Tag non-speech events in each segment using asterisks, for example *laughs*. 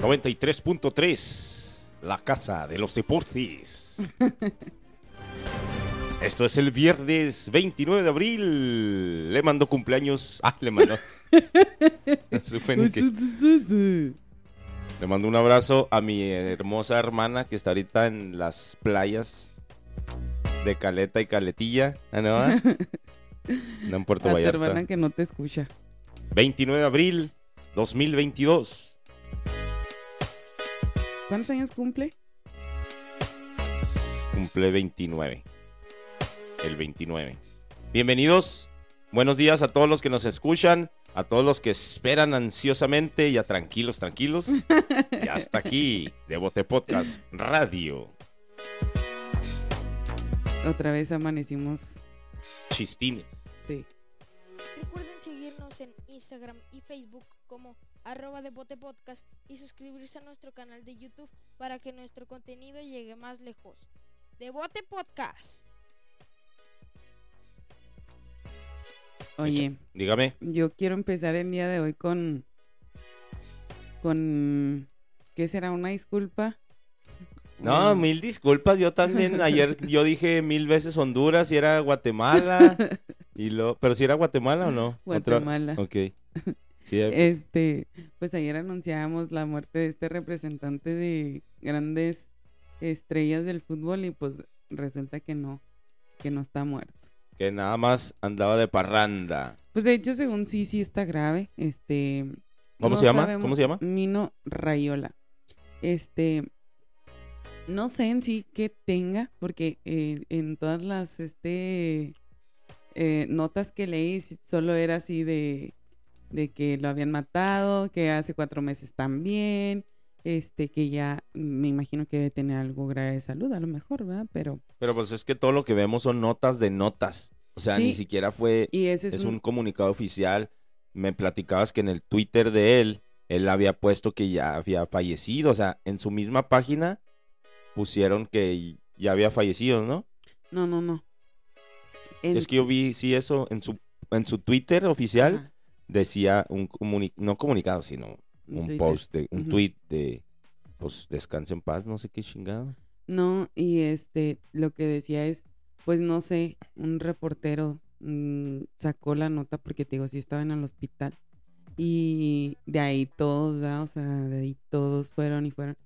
93.3, la casa de los deportes. *laughs* Esto es el viernes 29 de abril. Le mando cumpleaños. Ah, le *laughs* fenique. Le mando un abrazo a mi hermosa hermana que está ahorita en las playas de Caleta y Caletilla. Ah, ¿no? ah? *laughs* No, en Puerto A tu Vallarta. hermana que no te escucha. 29 de abril 2022. ¿Cuántos años cumple? Cumple 29. El 29. Bienvenidos. Buenos días a todos los que nos escuchan, a todos los que esperan ansiosamente y a tranquilos, tranquilos. y hasta aquí, Devote Podcast Radio. Otra vez amanecimos. Chistines. Sí. Recuerden seguirnos en Instagram y Facebook como arroba de Bote Podcast y suscribirse a nuestro canal de YouTube para que nuestro contenido llegue más lejos. Devote Podcast. Oye, Dígame. yo quiero empezar el día de hoy con. con. ¿Qué será? ¿Una disculpa? No, mil disculpas. Yo también *laughs* ayer yo dije mil veces Honduras y era Guatemala. *laughs* y lo, pero si era Guatemala o no? Otra- Guatemala. Ok. Sí, Este, pues ayer anunciábamos la muerte de este representante de grandes estrellas del fútbol y pues resulta que no, que no está muerto. que nada más andaba de parranda. Pues de hecho, según sí, sí está grave. Este. ¿Cómo no se llama? sabemos- ¿Cómo se llama? Mino Rayola. Este. No sé en sí qué tenga, porque eh, en todas las este eh, notas que leí solo era así de, de que lo habían matado, que hace cuatro meses también, este, que ya me imagino que debe tener algo grave de salud, a lo mejor, ¿verdad? Pero, Pero pues es que todo lo que vemos son notas de notas. O sea, Sí. ni siquiera fue... y ese es, Es un- un comunicado oficial. Me platicabas que en el Twitter de él, él había puesto que ya había fallecido. O sea, en su misma página pusieron que ya había fallecido, ¿no? No, no, no. En es que yo vi, sí, eso en su, en su Twitter oficial Ajá, decía un comuni- no comunicado, sino un Twitter. post, de, un Ujú. tweet de, pues, descanse en paz, no sé qué chingado. No, y este, lo que decía es, pues no sé, un reportero mm, sacó la nota porque te digo, sí estaba en el hospital. Y de ahí todos, ¿verdad? O sea, de ahí todos fueron y fueron.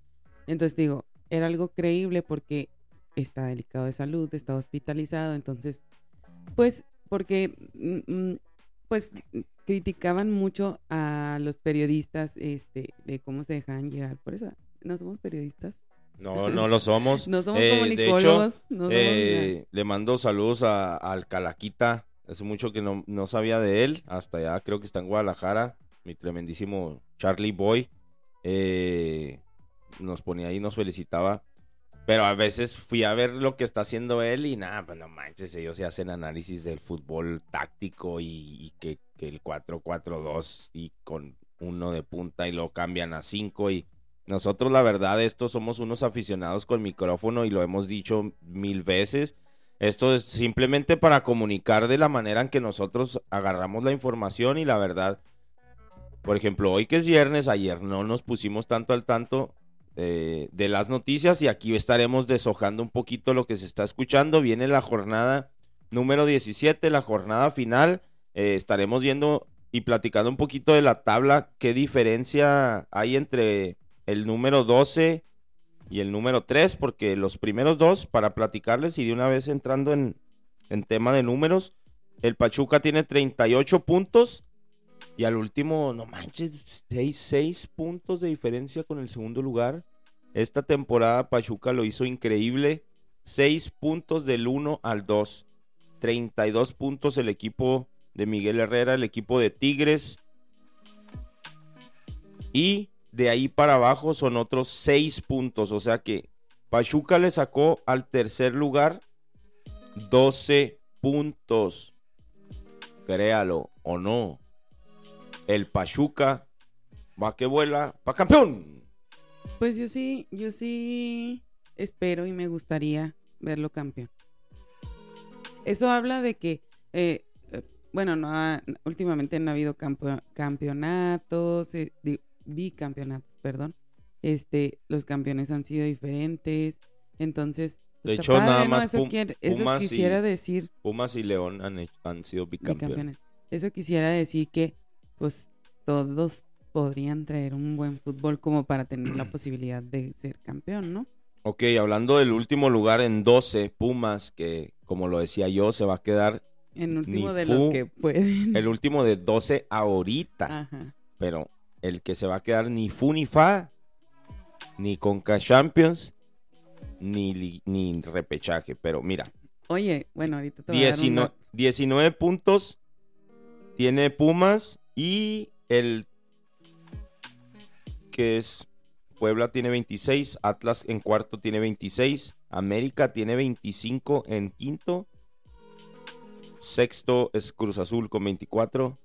Entonces digo, era algo creíble porque está delicado de salud, está hospitalizado, entonces, pues, porque, mm, mm, pues, criticaban mucho a los periodistas, este, de cómo se dejaban llegar. Por eso, no somos periodistas. No, no lo somos. *laughs* No somos Eh, de comunicólogos. hecho, no somos Eh, le mando saludos a, al Calaquita. Hace mucho que no, no sabía de él. Hasta ya creo que está en Guadalajara. Mi tremendísimo Charlie Boy. Eh, nos ponía ahí, nos felicitaba. Pero a veces fui a ver lo que está haciendo él y nada, pues no manches, ellos se hacen análisis del fútbol táctico y, que, el 4-4-2 y con uno de punta y lo cambian a 5 y nosotros la verdad esto somos unos aficionados con micrófono y lo hemos dicho mil veces. Esto es simplemente para comunicar de la manera en que nosotros agarramos la información y la verdad. Por ejemplo, hoy que es viernes, ayer no nos pusimos tanto al tanto eh, de las noticias y aquí estaremos deshojando un poquito lo que se está escuchando. Viene la jornada número 17, la jornada final. Eh, estaremos viendo y platicando un poquito de la tabla, qué diferencia hay entre el número 12 y el número 3, porque los primeros dos, para platicarles y de una vez entrando en, en tema de números, el Pachuca tiene 38 puntos y al último, no manches, 6 puntos de diferencia con el segundo lugar. Esta temporada Pachuca lo hizo increíble, 6 puntos del 1 al 2, 32 puntos el equipo de Miguel Herrera, el equipo de Tigres. Y de ahí para abajo son otros 6 puntos. O sea que Pachuca le sacó al tercer lugar 12 puntos. Créalo o no. El Pachuca va que vuela pa' campeón. Pues yo sí, yo sí espero y me gustaría verlo campeón. Eso habla de que, eh, bueno, no ha- últimamente no ha habido campo- campeonatos, eh, di- bicampeonatos, perdón. este, los campeones han sido diferentes, entonces... De está hecho, nada más Eso, Pum- quiere- eso Pumas y- quisiera decir Pumas y León han, hecho- han sido bicampeones. bicampeones. Eso quisiera decir que, pues, todos podrían traer un buen fútbol como para tener la *clears throat* posibilidad de ser campeón, ¿no? Ok, hablando del último lugar en 12, Pumas, que como lo decía yo, se va a quedar En último de los que pueden. el último de 12 ahorita. Ajá. Pero el que se va a quedar ni fu ni fa, ni Conca Champions, ni, ni repechaje. Pero mira, Oye, bueno, ahorita te voy a dar un 19, dato. 19 puntos tiene Pumas y el que es Puebla tiene 26, Atlas en cuarto tiene 26, América tiene 25 en quinto, sexto es Cruz Azul con 24.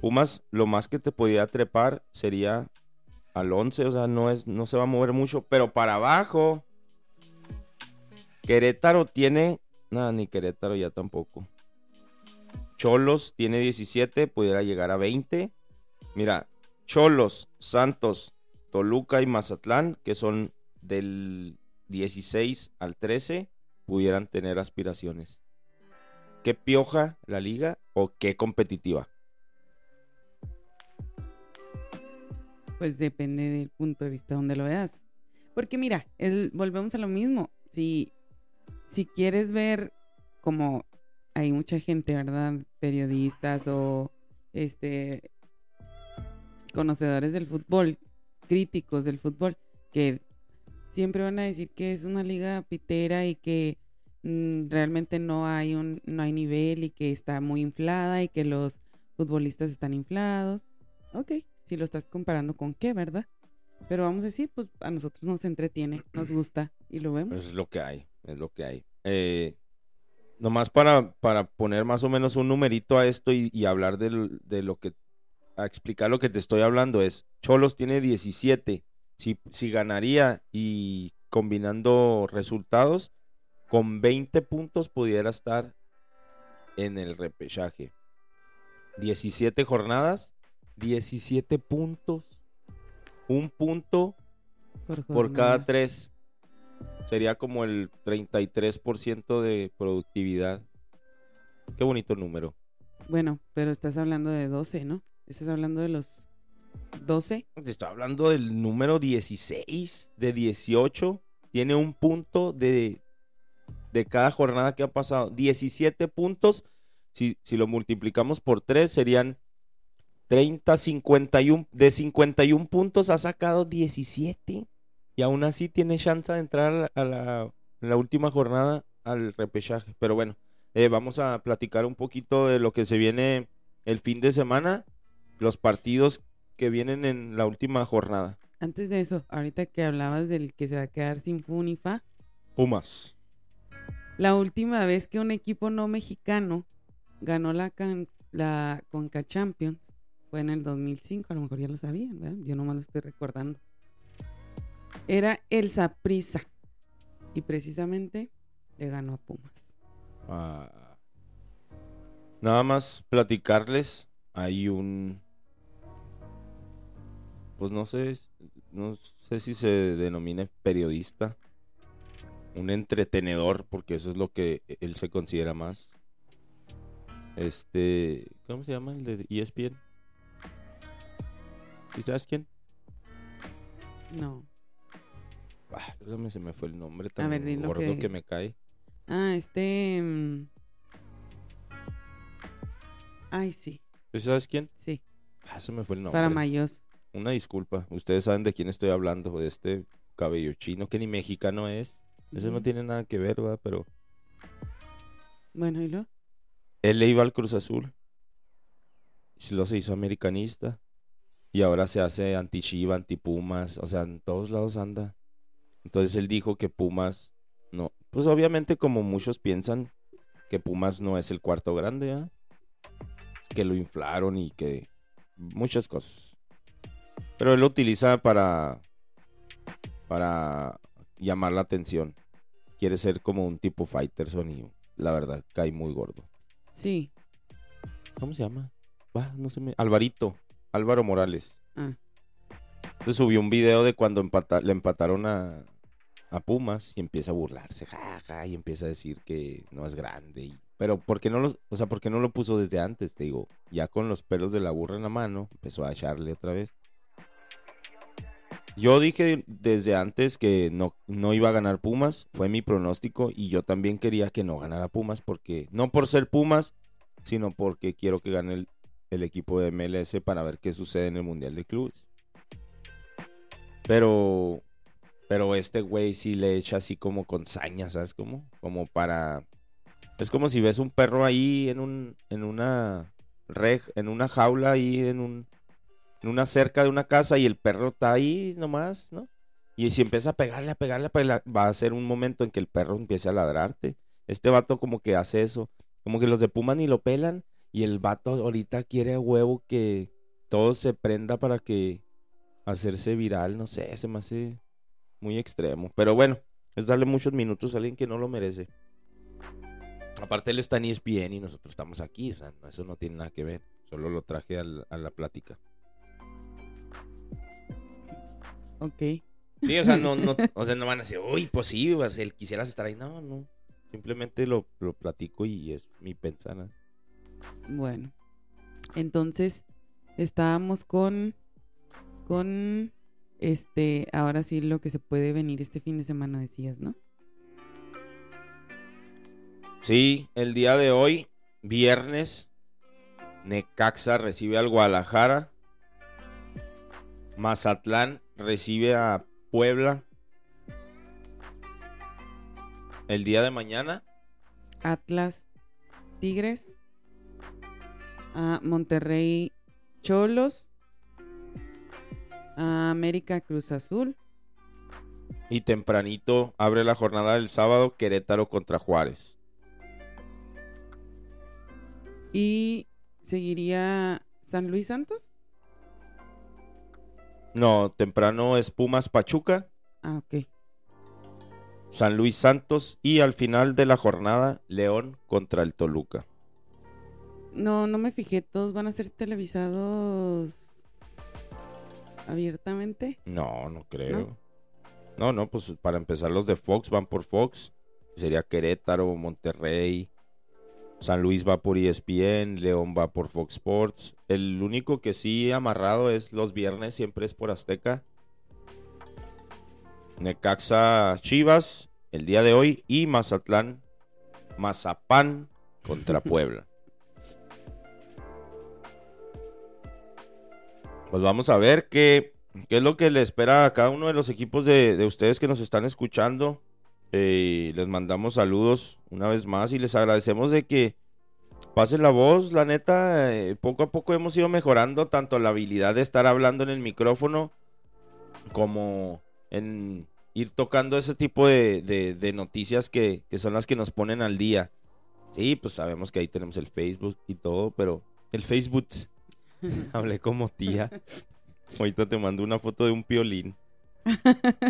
Pumas lo más que te podía trepar sería al 11, o sea, no es no se va a mover mucho, pero para abajo Querétaro tiene Nada, ni Querétaro ya tampoco. Cholos tiene 17, pudiera llegar a 20. Mira, Cholos, Santos, Toluca y Mazatlán, que son del 16 al 13, pudieran tener aspiraciones. ¿Qué pioja la liga o qué competitiva? Pues depende del punto de vista donde lo veas. Porque mira, volvemos a lo mismo. Si, si quieres ver como hay mucha gente, ¿verdad? Periodistas o este conocedores del fútbol, críticos del fútbol, que siempre van a decir que es una liga pitera y que mm, realmente no hay un no hay nivel y que está muy inflada y que los futbolistas están inflados. Ok, si lo estás comparando con qué, ¿verdad? Pero vamos a decir, pues a nosotros nos entretiene, nos gusta y lo vemos. Es lo que hay, es lo que hay. Eh, nomás para, para poner más o menos un numerito a esto y, y hablar del- de lo que, a explicar lo que te estoy hablando es, Cholos tiene 17, si, si ganaría y combinando resultados, con 20 puntos pudiera estar en el repechaje. 17 jornadas, 17 puntos, un punto por jornada. cada tres. Sería como el 33% de productividad. Qué bonito número. Bueno, pero estás hablando de 12, ¿no? Estás hablando de los 12. Te estoy hablando del número 16 de 18. Tiene un punto de, de cada jornada que ha pasado. 17 puntos. Si, si lo multiplicamos por 3 serían 30, 51. De 51 puntos ha sacado 17. Y aún así tiene chance de entrar a la, última jornada al repechaje. Pero bueno, eh, vamos a platicar un poquito de lo que se viene el fin de semana. Los partidos que vienen en la última jornada. Antes de eso, ahorita que hablabas del que se va a quedar sin fu ni fa, Pumas. la última vez que un equipo no mexicano ganó la, can- la Conca Champions fue en el 2005, a lo mejor ya lo sabían, ¿verdad? Yo nomás lo estoy recordando. Era el Saprissa y precisamente le ganó a Pumas. Ah, nada más platicarles. Hay un. Pues no sé. No sé si se denomine periodista. Un entretenedor, porque eso es lo que él se considera más. Este. ¿Cómo se llama el de ESPN? ¿Sí sabes quién? No. Ah, se me fue el nombre tan ver, di lo gordo que- que me cae. Ah, este... mm. Ay, sí, ¿Sí ¿Sabes quién? sí. Ah, se me fue el nombre. Faramayos. Una disculpa, ustedes saben de quién estoy hablando, de este cabello chino que ni mexicano es. Eso no tiene nada que ver, ¿verdad? Pero Bueno, ¿y lo? él le iba al Cruz Azul. Y luego se hizo americanista. Y ahora se hace anti-Chiva, anti-Pumas. O sea, en todos lados anda. Entonces él dijo que Pumas no. Pues obviamente, como muchos piensan, que Pumas no es el cuarto grande, ¿verdad? Que lo inflaron y que. Muchas cosas. Pero él lo utiliza para. Para llamar la atención. Quiere ser como un tipo Fighterson y la verdad cae muy gordo. Sí. ¿Cómo se llama? No se me... Alvarito. Álvaro Morales. Ah. Entonces subió un video de cuando empata- le empataron a, a Pumas y empieza a burlarse, jaja, y empieza a decir que no es grande. pero ¿por qué no lo, o sea, ¿por qué no lo puso desde antes? Te digo, ya con los pelos de la burra en la mano, empezó a echarle otra vez. Yo dije desde antes que no, no iba a ganar Pumas, fue mi pronóstico y yo también quería que no ganara Pumas porque no por ser Pumas, sino porque quiero que gane el, el equipo de MLS para ver qué sucede en el Mundial de Clubes. Pero pero este güey sí le echa así como con saña, ¿sabes cómo? Como para es como si ves un perro ahí en un en una en una jaula ahí en un en una cerca de una casa y el perro está ahí nomás, ¿no? Y si empieza a pegarle, a pegarle, a pegarle, va a ser un momento en que el perro empiece a ladrarte. Este vato como que hace eso. Como que los de Puma ni lo pelan. Y el vato ahorita quiere a huevo que todo se prenda para que hacerse viral. No sé, se me hace muy extremo. Pero bueno, es darle muchos minutos a alguien que no lo merece. Aparte él está en ESPN y nosotros estamos aquí. O sea, eso no tiene nada que ver. Solo lo traje al- a la plática. Ok. Sí, o sea, no, no, *laughs* o sea, no van a decir, uy, pues sí, pues, él quisieras estar ahí. No, no. Simplemente lo, lo platico y es mi pensar. ¿no? Bueno. Entonces, estábamos con. Con. Este. Ahora sí, lo que se puede venir este fin de semana, decías, ¿no? Sí, el día de hoy, viernes, Necaxa recibe al Guadalajara. Mazatlán recibe a Puebla. El día de mañana, Atlas Tigres. A Monterrey Cholos. A América Cruz Azul. y tempranito, abre la jornada del sábado, Querétaro contra Juárez. Y seguiría San Luis Santos. No, temprano es Pumas Pachuca. Ah, ok. San Luis Santos y al final de la jornada León contra el Toluca. No, no me fijé. Todos van a ser televisados abiertamente. No, no creo. No, no, pues para empezar los de Fox van por Fox. Sería Querétaro, Monterrey. San Luis va por ESPN, León va por Fox Sports. El único que sí amarrado es los viernes, siempre es por Azteca. Necaxa Chivas el día de hoy y Mazatlán Mazapán contra *laughs* Puebla. Pues vamos a ver qué, qué es lo que le espera a cada uno de los equipos de, de ustedes que nos están escuchando. Eh, les mandamos saludos una vez más y les agradecemos de que pasen la voz. La neta, eh, poco a poco hemos ido mejorando tanto la habilidad de estar hablando en el micrófono como en ir tocando ese tipo de, de- de noticias que, que son las que nos ponen al día. Sí, pues sabemos que ahí tenemos el Facebook y todo, pero el Facebook, *laughs* hablé como tía. Ahorita te mando una foto de un piolín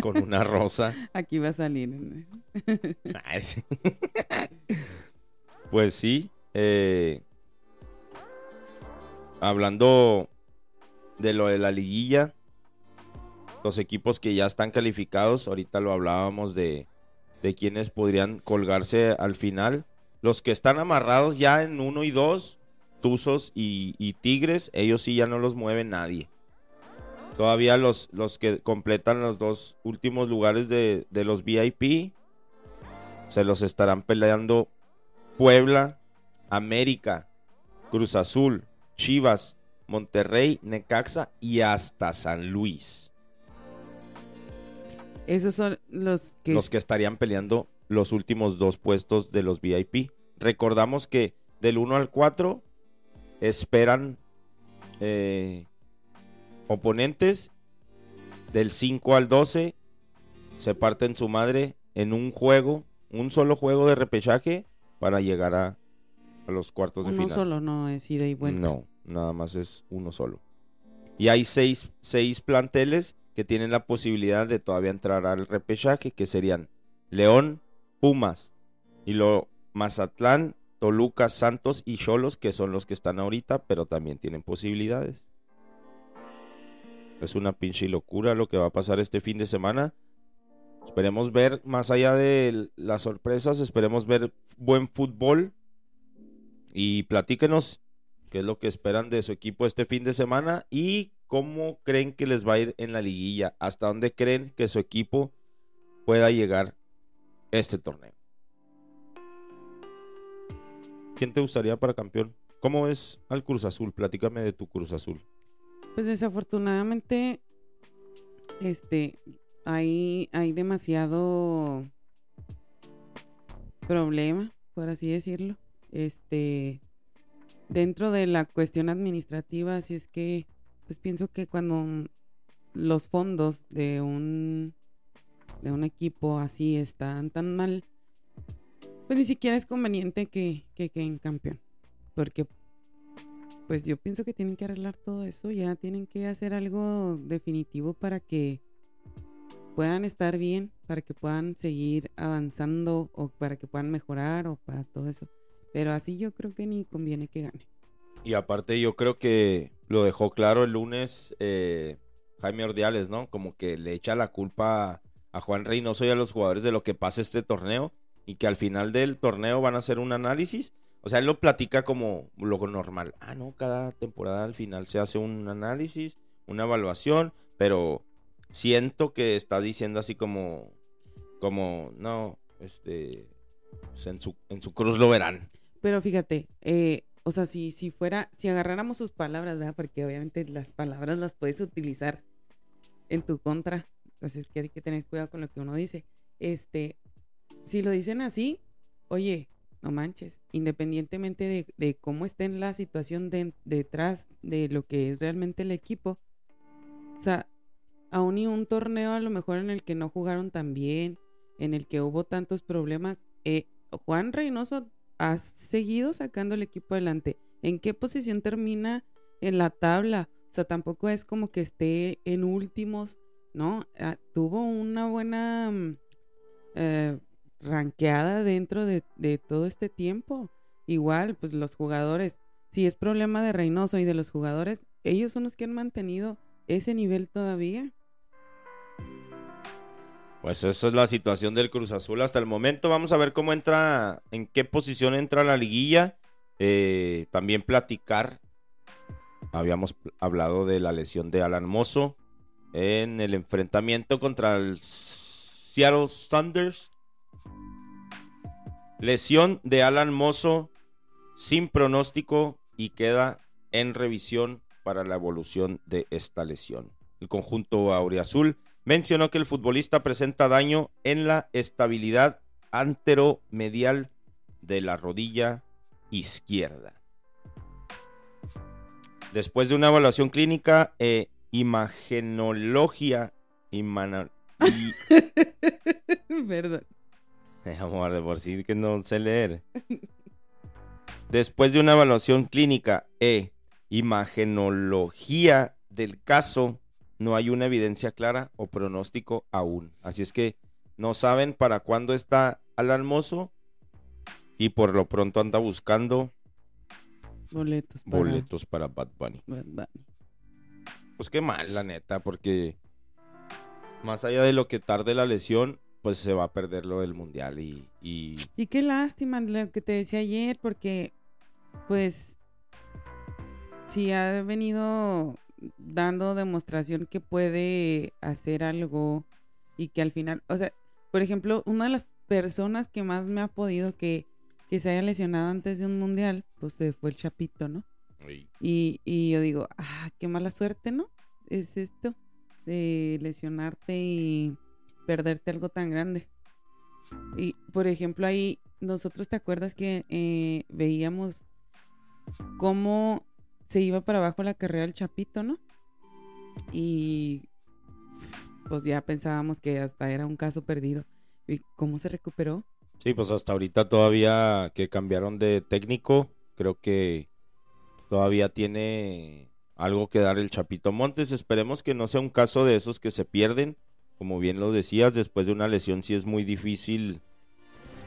con una rosa. *laughs* Aquí va a salir. *laughs* Pues sí. eh, hablando de lo de la liguilla, los equipos que ya están calificados, ahorita lo hablábamos de, de quienes podrían colgarse al final. Los que están amarrados ya en uno y dos, Tuzos y, y Tigres, ellos sí ya no los mueve nadie. Todavía los, los que completan los dos últimos lugares de, de los VIP se los estarán peleando Puebla, América, Cruz Azul, Chivas, Monterrey, Necaxa y hasta San Luis. Esos son los que... Los que estarían peleando los últimos dos puestos de los VIP. Recordamos que del 1 al 4 esperan eh, oponentes. Del 5 al 12 se parten su madre en un juego, un solo juego de repechaje para llegar a, a los cuartos de Uno final. solo no es ida y vuelta. No, nada más es uno solo. Y hay seis, seis planteles que tienen la posibilidad de todavía entrar al repechaje, que serían León, Pumas, y lo Mazatlán, Toluca, Santos y Cholos, que son los que están ahorita, pero también tienen posibilidades. Es una pinche locura lo que va a pasar este fin de semana. Esperemos ver, más allá de las sorpresas, esperemos ver buen fútbol. Y platíquenos qué es lo que esperan de su equipo este fin de semana y cómo creen que les va a ir en la liguilla. Hasta dónde creen que su equipo pueda llegar este torneo. ¿Quién te gustaría para campeón? ¿Cómo ves al Cruz Azul? Platícame de tu Cruz Azul. Pues desafortunadamente, este, hay, hay demasiado problema, por así decirlo, este, dentro de la cuestión administrativa, así es que, pues pienso que cuando los fondos de un, de un equipo así están tan mal, pues ni siquiera es conveniente que, que queden campeón, porque pues yo pienso que tienen que arreglar todo eso, ya tienen que hacer algo definitivo para que puedan estar bien, para que puedan seguir avanzando o para que puedan mejorar o para todo eso. Pero así yo creo que ni conviene que gane. Y aparte yo creo que lo dejó claro el lunes eh, Jaime Ordiales, ¿no? Como que le echa la culpa a Juan Reynoso y a los jugadores de lo que pasa este torneo y que al final del torneo van a hacer un análisis o sea, él lo platica como lo normal. Ah, no, cada temporada al final se hace un análisis, una evaluación, pero siento que está diciendo así como, como, no, este, pues en, su, en su cruz lo verán. Pero fíjate, eh, o sea, si, si fuera, si agarráramos sus palabras. Porque obviamente las palabras las puedes utilizar en tu contra. Entonces que hay que tener cuidado con lo que uno dice. Este, si lo dicen así, oye, no manches, independientemente de, cómo esté en la situación detrás de lo que es realmente el equipo. O sea, aún y un torneo a lo mejor en el que no jugaron tan bien, en el que hubo tantos problemas, eh, Juan Reynoso ha seguido sacando el equipo adelante. ¿En qué posición termina en la tabla? O sea, tampoco es como que esté en últimos, ¿no? Ah, tuvo una buena... Mm, eh, ranqueada dentro de, todo este tiempo. Igual, pues los jugadores, si es problema de Reynoso y de los jugadores, ellos son los que han mantenido ese nivel todavía. Pues eso es la situación del Cruz Azul hasta el momento. Vamos a ver cómo entra, en qué posición entra la liguilla. Eh, también platicar. Habíamos hablado de la lesión de Alan Mozo en el enfrentamiento contra el Seattle Thunders. Lesión de Alan Mozo sin pronóstico y queda en revisión para la evolución de esta lesión. El conjunto Auriazul mencionó que el futbolista presenta daño en la estabilidad anteromedial de la rodilla izquierda. Después de una evaluación clínica e imagenología, *laughs* y... Perdón. *laughs* Amor, de por sí que no sé leer. Después de una evaluación clínica e imagenología del caso, no hay una evidencia clara o pronóstico aún. Así es que no saben para cuándo está al almozo y por lo pronto anda buscando boletos para, boletos para Bad Bunny. Bad Bunny. Pues qué mal, la neta, porque más allá de lo que tarde la lesión, pues se va a perder lo del mundial y, y... qué lástima lo que te decía ayer, porque pues si ha venido dando demostración que puede hacer algo y que al final, o sea, por ejemplo, una de las personas que más me ha podido que, que se haya lesionado antes de un mundial, pues fue el Chapito, ¿no? Y, y yo digo, ah, qué mala suerte, ¿no? Es esto de lesionarte y perderte algo tan grande. Y, por ejemplo, ahí nosotros, ¿te acuerdas que eh, veíamos cómo se iba para abajo la carrera del Chapito, ¿no? Y pues ya pensábamos que hasta era un caso perdido. ¿Y cómo se recuperó? Sí, pues hasta ahorita todavía que cambiaron de técnico, creo que todavía tiene algo que dar el Chapito Montes. Esperemos que no sea un caso de esos que se pierden como bien lo decías, después de una lesión sí es muy difícil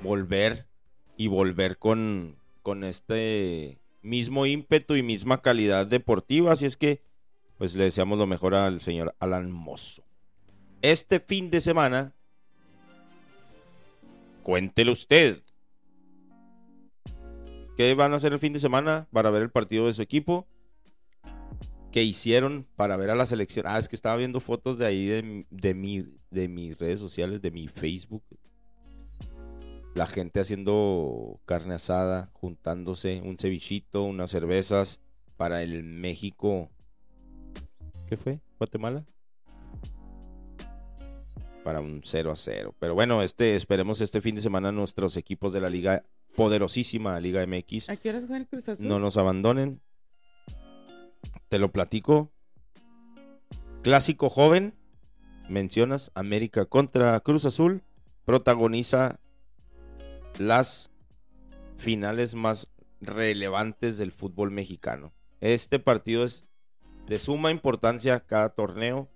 volver y volver con, con este mismo ímpetu y misma calidad deportiva. Así es que pues le deseamos lo mejor al señor Alan Mozo. Este fin de semana, cuéntelo usted. ¿Qué van a hacer el fin de semana para ver el partido de su equipo? ¿Qué hicieron para ver a la selección? Ah, es que estaba viendo fotos de ahí de, de, mi, de mis redes sociales, de mi Facebook. La gente haciendo carne asada, juntándose, un cevichito, unas cervezas para el México. ¿Qué fue? ¿Guatemala? Para un 0 a 0. Pero bueno, este, esperemos este fin de semana nuestros equipos de la liga poderosísima Liga MX ¿A qué horas juega el Cruz Azul? no nos abandonen. Te lo platico. Clásico joven. Mencionas América contra Cruz Azul. Protagoniza las finales más relevantes del fútbol mexicano. Este partido es de suma importancia cada torneo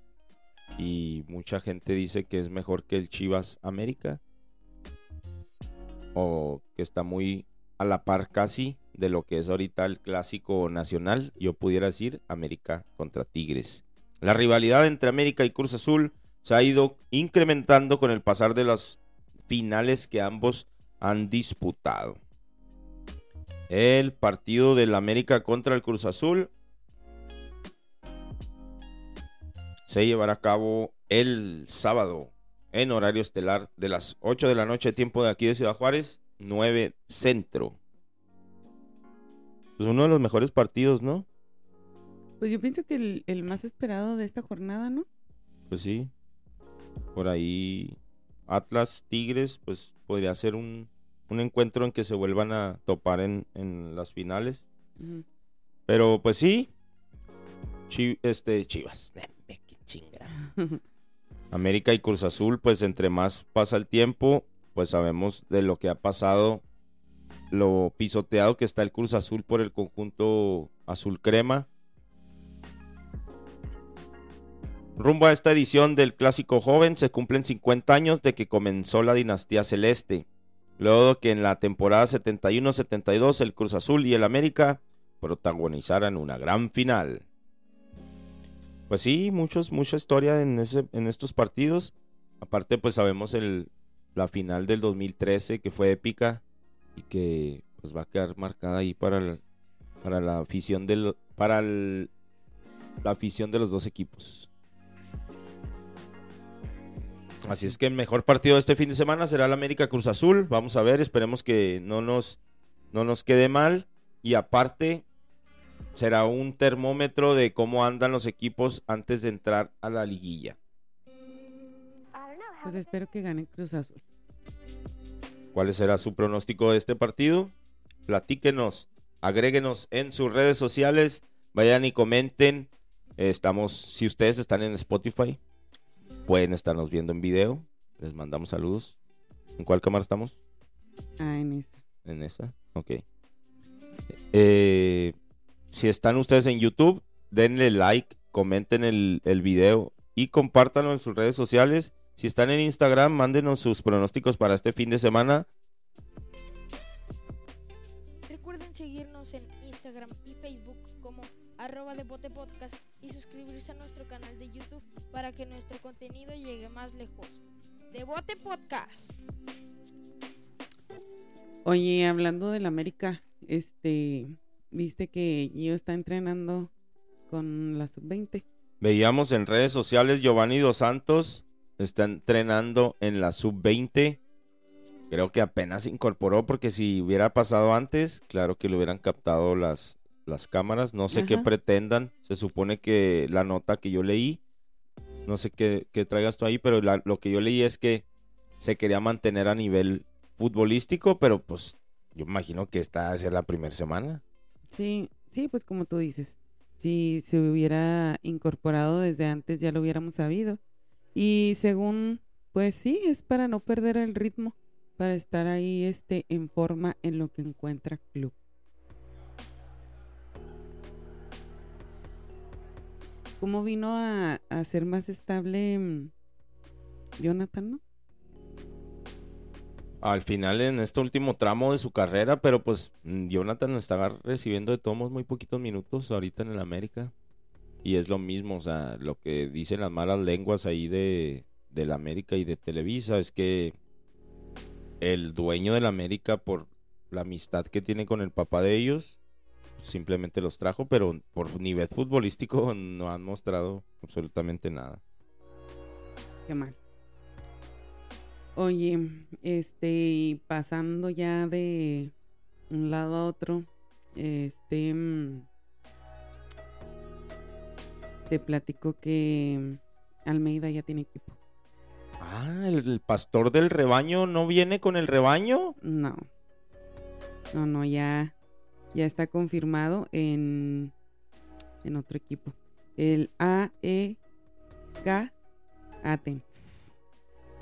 y mucha gente dice que es mejor que el Chivas América o que está muy a la par casi de lo que es ahorita el clásico nacional, yo pudiera decir América contra Tigres. La rivalidad entre América y Cruz Azul se ha ido incrementando con el pasar de las finales que ambos han disputado. El partido del América contra el Cruz Azul se llevará a cabo el sábado en horario estelar de las 8 de la noche, tiempo de aquí de Ciudad Juárez, 9 centro. Pues uno de los mejores partidos, ¿no? Pues yo pienso que el, el más esperado de esta jornada, ¿no? Pues sí. Por ahí Atlas, Tigres, pues podría ser un, un encuentro en que se vuelvan a topar en, en las finales. Pero pues sí. Chi- este, Chivas. *laughs* Deme, qué chinga. América y Cruz Azul, pues entre más pasa el tiempo, pues sabemos de lo que ha pasado, lo pisoteado que está el Cruz Azul por el conjunto azul crema. Rumbo a esta edición del Clásico Joven se cumplen 50 años de que comenzó la dinastía celeste. Luego que en la temporada 71-72 el Cruz Azul y el América protagonizaran una gran final. Pues sí, muchos, mucha historia en, ese, en estos partidos. Aparte, pues sabemos la final del 2013 que fue épica y que pues va a quedar marcada ahí para, el- para la afición del, para el- la afición de los dos equipos. Así es que el mejor partido de este fin de semana será el América Cruz Azul. Vamos a ver, esperemos que no nos, no nos quede mal. Y aparte, será un termómetro de cómo andan los equipos antes de entrar a la liguilla. Pues espero que gane Cruz Azul. ¿Cuál será su pronóstico de este partido? Platíquenos, agréguenos en sus redes sociales, vayan y comenten. Estamos, si ustedes están en Spotify, pueden estarnos viendo en video. Les mandamos saludos. ¿En cuál cámara estamos? Ah, en esa. En esa. Ok. Eh, si están ustedes en YouTube, denle like, comenten el, el video y compártanlo en sus redes sociales. Si están en Instagram, mándenos sus pronósticos para este fin de semana. Recuerden seguirnos en Instagram y Facebook como arroba de Bote Podcast y suscribirse a nuestro canal de YouTube para que nuestro contenido llegue más lejos. De Bote Podcast. Oye, hablando del América, este, viste que Gio está entrenando con la sub-20. Veíamos en redes sociales Giovanni Dos Santos está entrenando en la sub-20. Creo que apenas se incorporó porque si hubiera pasado antes, claro que le hubieran captado las, las cámaras. No sé qué pretendan. Se supone que la nota que yo leí, no sé qué, qué traigas tú ahí, pero la- lo que yo leí es que se quería mantener a nivel futbolístico, pero pues yo imagino que esta va a ser la primera semana. Sí, sí, pues como tú dices, si se hubiera incorporado desde antes ya lo hubiéramos sabido. Y según, pues sí, es para no perder el ritmo, para estar ahí este en forma en lo que encuentra club. ¿Cómo vino a, a ser más estable mm, Jonathan, no? al final en este último tramo de su carrera, pero pues mm, Jonathan está recibiendo de tomos muy poquitos minutos ahorita en el América. Y es lo mismo, o sea, lo que dicen las malas lenguas ahí de, la América y de Televisa es que el dueño de la América, por la amistad que tiene con el papá de ellos, simplemente los trajo, pero por nivel futbolístico *laughs* no han mostrado absolutamente nada. Qué mal. Oye, este, pasando ya de un lado a otro, este, mm, te platico que Almeida ya tiene equipo. Ah, ¿el, el pastor del rebaño no viene con el rebaño. No. No, no, ya, ya está confirmado en, en otro equipo. El AEK Athens.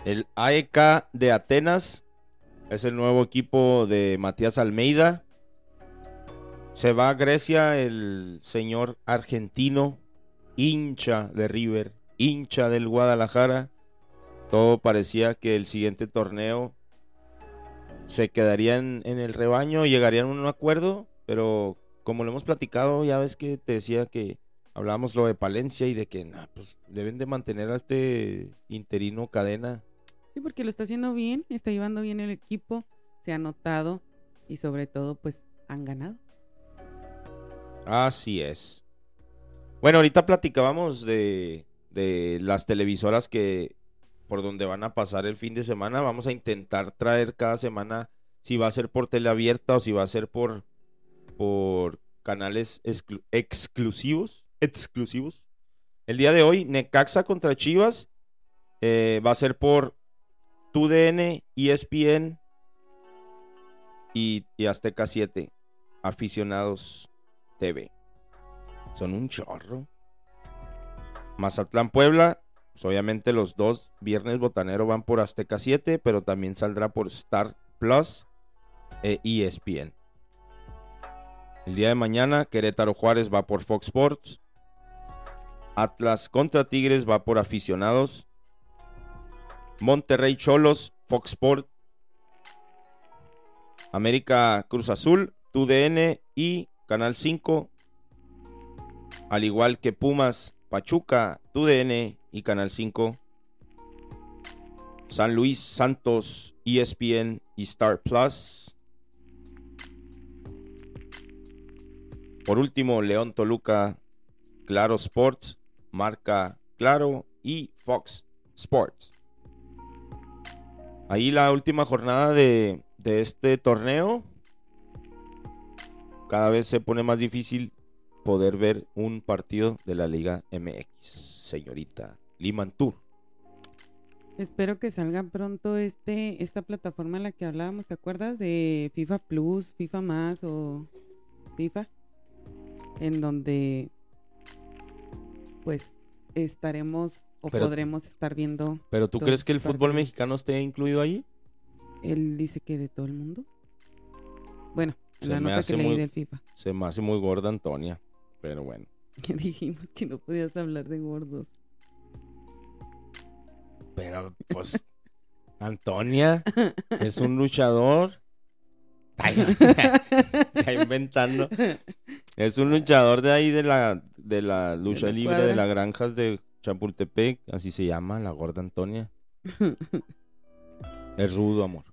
El AEK de Atenas es el nuevo equipo de Matías Almeida. Se va a Grecia el señor argentino, hincha de River, hincha del Guadalajara. Todo parecía que el siguiente torneo se quedaría en, el rebaño y llegarían a un acuerdo, pero como lo hemos platicado, ya ves que te decía que hablábamos lo de Palencia y de que nah, pues, deben de mantener a este interino cadena. Sí, porque lo está haciendo bien, está llevando bien el equipo, se ha notado y sobre todo pues han ganado. Así es. Bueno, ahorita platicábamos de, de las televisoras que por donde van a pasar el fin de semana. Vamos a intentar traer cada semana si va a ser por teleabierta o si va a ser por, por canales exclu- exclusivos. Exclusivos. El día de hoy, Necaxa contra Chivas eh, va a ser por TUDN, ESPN y, y Azteca 7. Aficionados TV. Son un chorro. Mazatlán Puebla, pues obviamente los dos viernes botanero van por Azteca 7, pero también saldrá por Star Plus e ESPN. El día de mañana, Querétaro Juárez va por Fox Sports. Atlas contra Tigres va por aficionados. Monterrey Cholos, Fox Sports. América Cruz Azul, TUDN y Canal 5. Al igual que Pumas, Pachuca, TUDN y Canal 5. San Luis Santos, ESPN y Star Plus. Por último, León Toluca, Claro Sports, Marca Claro y Fox Sports. Ahí la última jornada de, de este torneo. Cada vez se pone más difícil poder ver un partido de la Liga MX, señorita Liman Tour. Espero que salga pronto este esta plataforma en la que hablábamos, ¿te acuerdas? De FIFA Plus, FIFA Más o FIFA, en donde pues estaremos o Pero- podremos estar viendo. ¿Pero tú crees que el fútbol mexicano esté incluido ahí? Él dice que de todo el mundo. Bueno, Se la nota que leí muy- del FIFA. Se me hace muy gorda Antonia, pero bueno. *laughs* Que dijimos que no podías hablar de gordos. Pero pues *laughs* Antonia es un luchador. *laughs* Ay, ya inventando. Es un luchador de ahí de la de la lucha la libre de las granjas de Chapultepec, así se llama, la gorda Antonia. Es rudo, amor.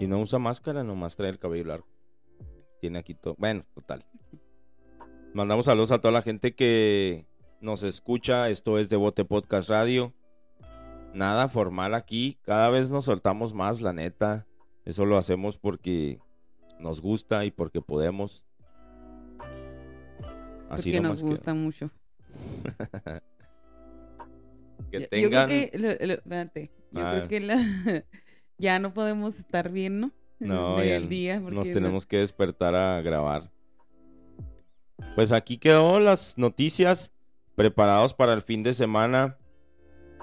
Y no usa máscara, nomás trae el cabello largo. Tiene aquí todo. Bueno, total. Mandamos saludos a toda la gente que nos escucha. Esto es Devote Podcast Radio. Nada formal aquí. Cada vez nos soltamos más, la neta. Eso lo hacemos porque nos gusta y porque podemos. Así porque nos gusta mucho. *laughs* que, Yo- tengan. Yo creo que, lo- lo- espérate, yo creo que la- *laughs* ya no podemos estar bien, ¿no? No, día, Nos tenemos que despertar a grabar. Pues aquí quedó las noticias preparados para el fin de semana.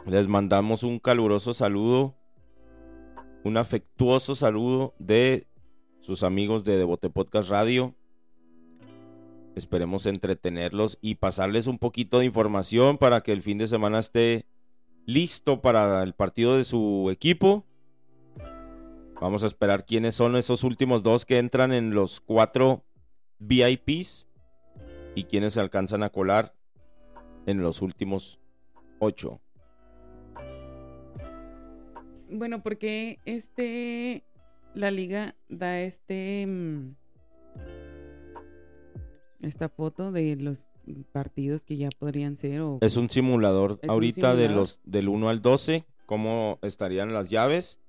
Les mandamos un caluroso saludo, un afectuoso saludo de sus amigos de Devote Podcast Radio. Esperemos entretenerlos y pasarles un poquito de información para que el fin de semana esté listo para el partido de su equipo. Vamos a esperar quiénes son esos últimos dos que entran en los cuatro VIPs y quiénes se alcanzan a colar en los últimos ocho. Bueno, porque este la liga da este mm, esta foto de los partidos que ya podrían ser o Es un simulador un ahorita de los del 1 al 12, cómo estarían las llaves.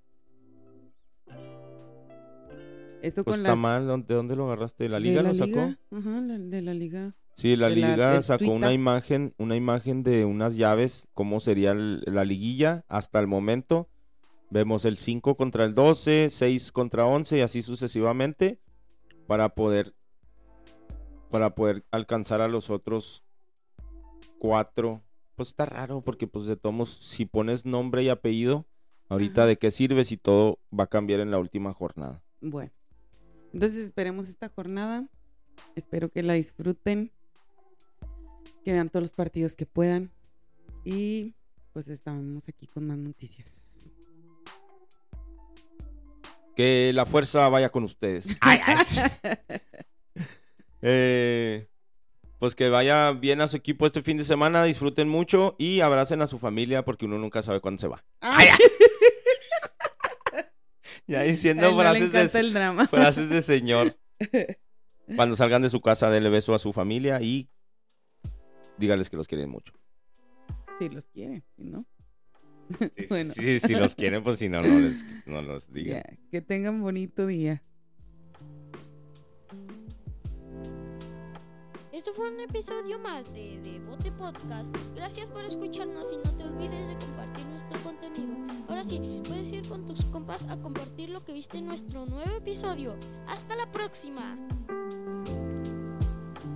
Esto Pues con está las mal, ¿dónde- ¿de dónde lo agarraste? ¿La de liga la lo sacó? liga, ajá, la- de la liga. Sí, la de liga sacó una imagen, una imagen de unas llaves, cómo sería el- la liguilla hasta el momento. Vemos el 5 contra el 12, 6 contra 11 y así sucesivamente para poder para poder alcanzar a los otros cuatro. Pues está raro porque pues de todos si pones nombre y apellido, ahorita Ajá. de qué sirve si todo va a cambiar en la última jornada. Bueno, entonces esperemos esta jornada. Espero que la disfruten. Que vean todos los partidos que puedan. Y pues estamos aquí con más noticias. Que la fuerza vaya con ustedes. *laughs* Ay, ay. *laughs* Eh, pues que vaya bien a su equipo este fin de semana, disfruten mucho y abracen a su familia porque uno nunca sabe cuándo se va. Ay, *laughs* *laughs* Ya diciendo frases, de, drama. frases de señor. *laughs* Cuando salgan de su casa, denle beso a su familia y dígales que los quieren mucho. Si los quiere, si no. Sí, *laughs* Bueno. sí, si los quieren, pues si no, no, les, no los digan. Que tengan bonito día. Esto fue un episodio más de Devote Podcast. Gracias por escucharnos y no te olvides de compartir nuestro contenido. Ahora sí, puedes ir con tus compas a compartir lo que viste en nuestro nuevo episodio. ¡Hasta la próxima!